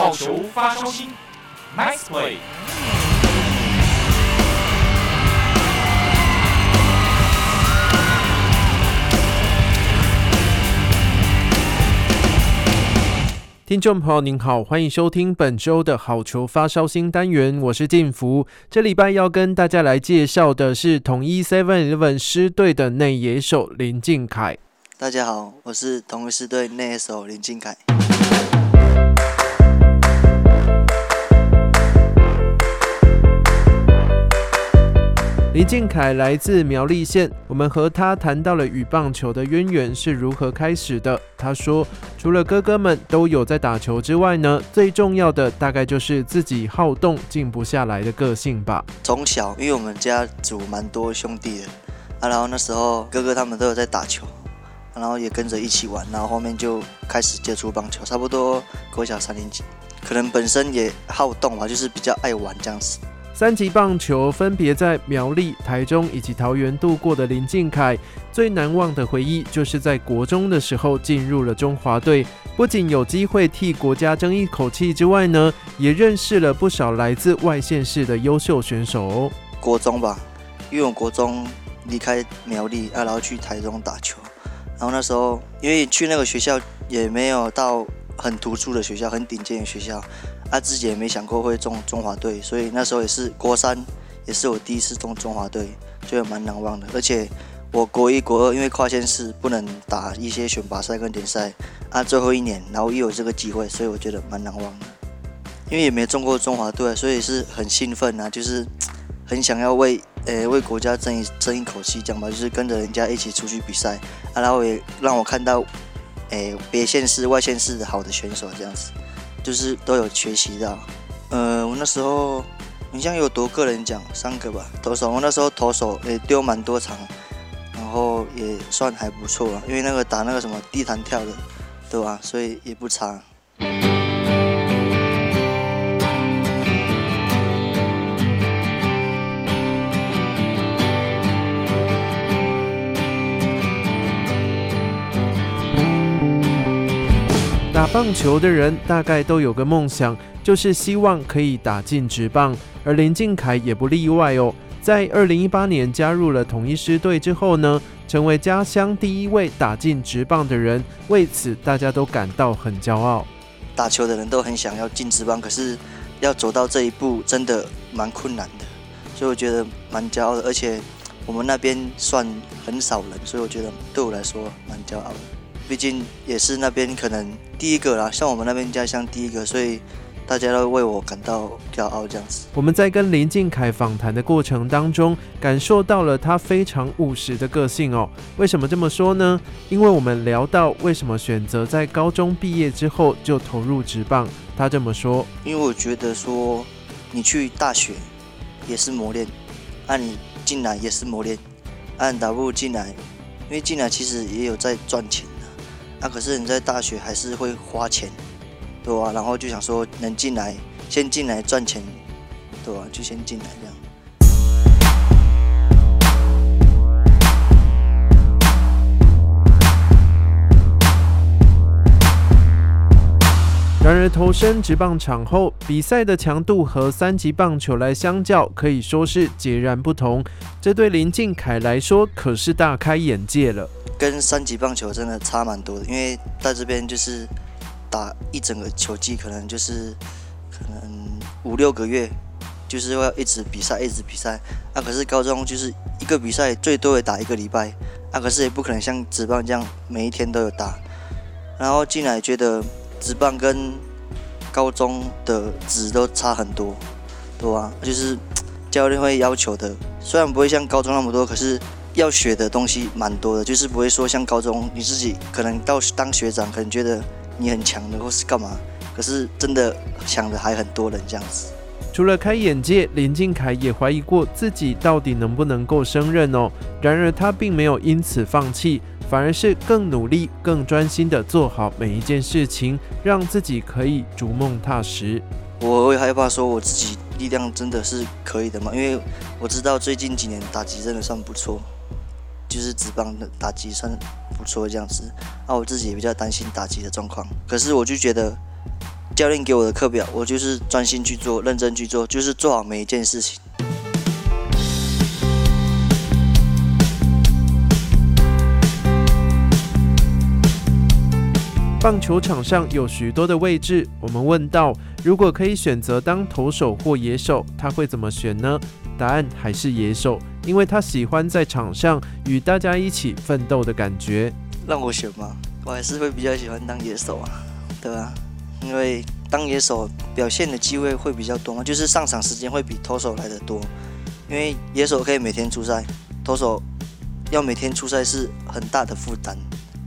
好球发烧星，Nice play。听众朋友您好，欢迎收听本周的好球发烧星单元，我是静福。这礼拜要跟大家来介绍的是统一 Seven Eleven 狮队的内野手林靖凯。大家好，我是统一狮队内野手林靖凯。林靖凯来自苗栗县，我们和他谈到了与棒球的渊源是如何开始的。他说，除了哥哥们都有在打球之外呢，最重要的大概就是自己好动、静不下来的个性吧。从小，因为我们家族蛮多兄弟的啊，然后那时候哥哥他们都有在打球，然后也跟着一起玩，然后后面就开始接触棒球，差不多国小三年级，可能本身也好动嘛，就是比较爱玩这样子。三级棒球分别在苗栗、台中以及桃园度过的林靖凯，最难忘的回忆就是在国中的时候进入了中华队，不仅有机会替国家争一口气之外呢，也认识了不少来自外县市的优秀选手。国中吧，因为我国中离开苗栗，啊，然后去台中打球，然后那时候因为去那个学校也没有到很突出的学校，很顶尖的学校。啊，自己也没想过会中中华队，所以那时候也是国三，也是我第一次中中华队，觉得蛮难忘的。而且我国一、国二因为跨县市不能打一些选拔赛跟联赛，啊，最后一年，然后又有这个机会，所以我觉得蛮难忘的。因为也没中过中华队，所以是很兴奋啊，就是 很想要为呃、为国家争一争一口气，这样吧，就是跟着人家一起出去比赛，啊，然后也让我看到诶别县市、外县市的好的选手这样子。就是都有学习到，呃，我那时候，你像有多个人讲三个吧，投手，我那时候投手也丢蛮多场，然后也算还不错，因为那个打那个什么地弹跳的，对吧？所以也不差。棒球的人大概都有个梦想，就是希望可以打进职棒，而林靖凯也不例外哦。在二零一八年加入了统一狮队之后呢，成为家乡第一位打进职棒的人，为此大家都感到很骄傲。打球的人都很想要进职棒，可是要走到这一步真的蛮困难的，所以我觉得蛮骄傲的。而且我们那边算很少人，所以我觉得对我来说蛮骄傲的。毕竟也是那边可能第一个啦，像我们那边家乡第一个，所以大家都为我感到骄傲这样子。我们在跟林俊凯访谈的过程当中，感受到了他非常务实的个性哦。为什么这么说呢？因为我们聊到为什么选择在高中毕业之后就投入职棒，他这么说：因为我觉得说你去大学也是磨练，按、啊、你进来也是磨练，按打不进来，因为进来其实也有在赚钱。那、可是你在大学还是会花钱，对吧、啊？然后就想说能进来，先进来赚钱，对吧、啊？就先进来这样。然而投身职棒场后，比赛的强度和三级棒球来相较，可以说是截然不同。这对林靖凯来说可是大开眼界了。跟三级棒球真的差蛮多的，因为在这边就是打一整个球季，可能就是可能五六个月，就是要一直比赛，一直比赛。那、可是高中就是一个比赛最多也打一个礼拜，那、可是也不可能像职棒这样每一天都有打。然后进来觉得职棒跟高中的质都差很多，对吧？就是教练会要求的，虽然不会像高中那么多，可是。要学的东西蛮多的，就是不会说像高中你自己可能到当学长，可能觉得你很强的或是干嘛，可是真的强的还很多人这样子。除了开眼界，林俊凯也怀疑过自己到底能不能够胜任哦。然而他并没有因此放弃，反而是更努力、更专心的做好每一件事情，让自己可以逐梦踏实。我会害怕说我自己力量真的是可以的吗？因为我知道最近几年打击真的算不错。就是职棒的打击算不错这样子，那、我自己也比较担心打击的状况。可是我就觉得教练给我的课表，我就是专心去做，认真去做，就是做好每一件事情。棒球场上有许多的位置，我们问到，如果可以选择当投手或野手，他会怎么选呢？答案还是野手，因为他喜欢在场上与大家一起奋斗的感觉。让我选吗？我还是会比较喜欢当野手啊，对吧？因为当野手表现的机会会比较多嘛，就是上场时间会比投手来得多。因为野手可以每天出赛，投手要每天出赛是很大的负担。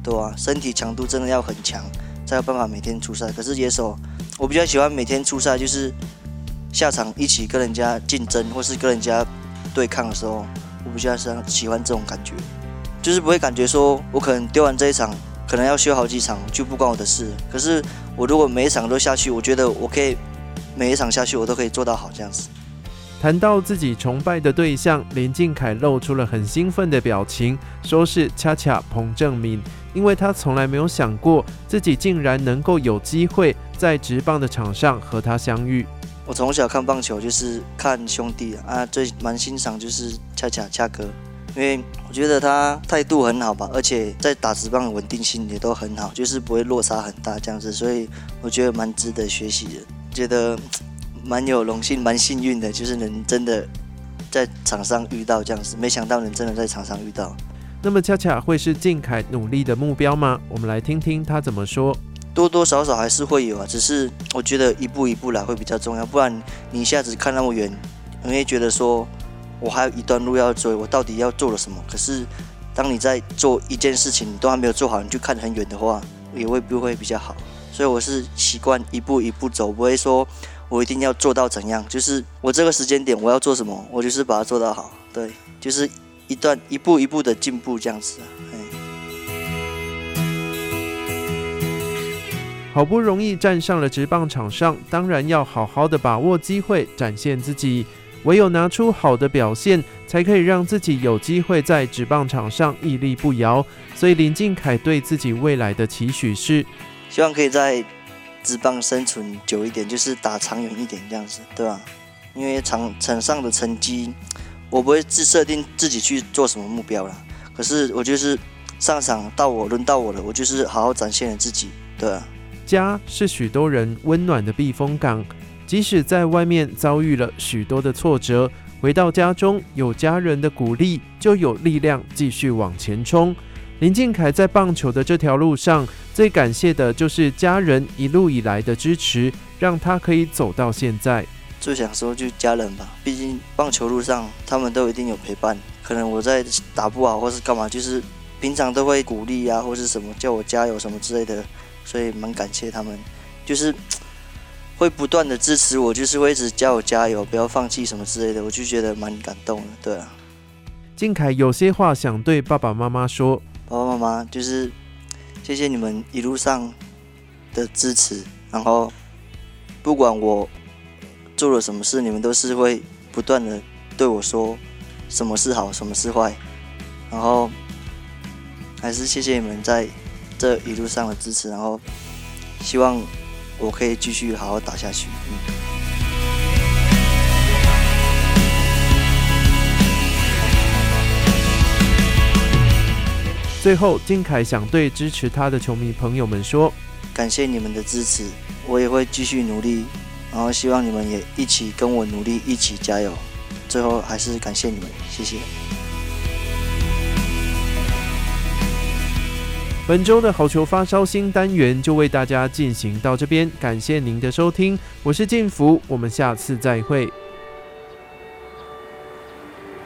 对啊，身体强度真的要很强，才有办法每天出赛。可是野手，我比较喜欢每天出赛，就是下场一起跟人家竞争，或是跟人家对抗的时候，我比较喜喜欢这种感觉，就是不会感觉说我可能丢完这一场，可能要休好几场，就不关我的事。可是我如果每一场都下去，我觉得我可以每一场下去，我都可以做到好这样子。谈到自己崇拜的对象，林靖凯露出了很兴奋的表情，说是恰恰彭政闵，因为他从来没有想过自己竟然能够有机会在直棒的场上和他相遇。我从小看棒球就是看兄弟啊，最蛮欣赏就是恰恰恰哥，因为我觉得他态度很好吧，而且在打直棒的稳定性也都很好，就是不会落差很大这样子，所以我觉得蛮值得学习的，觉得。蛮有荣幸，蛮幸运的，就是能真的在场上遇到这样子，没想到能真的在场上遇到。那么恰恰会是靖凯努力的目标吗？我们来听听他怎么说。多多少少还是会有啊，只是我觉得一步一步来会比较重要，不然你一下子看那么远，你会觉得说我还有一段路要追，我到底要做了什么？可是当你在做一件事情你都还没有做好，你就看很远的话，也未必会比较好？所以我是习惯一步一步走，不会说。我一定要做到怎样？就是我这个时间点我要做什么，我就是把它做到好。对，就是一段一步一步的进步这样子。好不容易站上了职棒场上，当然要好好的把握机会，展现自己。唯有拿出好的表现，才可以让自己有机会在职棒场上屹立不摇。所以林靖凯对自己未来的期许是，希望可以在。职棒生存久一点，就是打长远一点这样子，对吧？因为场场上的成绩，我不会自设定自己去做什么目标啦。可是我就是上场到我轮到我了，我就是好好展现了自己，对啊。家是许多人温暖的避风港，即使在外面遭遇了许多的挫折，回到家中有家人的鼓励，就有力量继续往前冲。林俊凯在棒球的这条路上，最感谢的就是家人一路以来的支持，让他可以走到现在。最想说就家人吧，毕竟棒球路上他们都一定有陪伴。可能我在打不好或是干嘛，就是平常都会鼓励啊，或是什么叫我加油什么之类的，所以蛮感谢他们，就是 会不断的支持我，就是会一直叫我加油，不要放弃什么之类的，我就觉得蛮感动的。对啊，靖凯有些话想对爸爸妈妈说。爸爸妈妈，就是谢谢你们一路上的支持，然后不管我做了什么事，你们都是会不断的对我说什么是好，什么是坏，然后还是谢谢你们在这一路上的支持，然后希望我可以继续好好打下去。嗯最后，金凯想对支持他的球迷朋友们说：“感谢你们的支持，我也会继续努力，然后希望你们也一起跟我努力，一起加油。最后，还是感谢你们，谢谢。”本周的好球发烧新单元就为大家进行到这边，感谢您的收听，我是晋福，我们下次再会。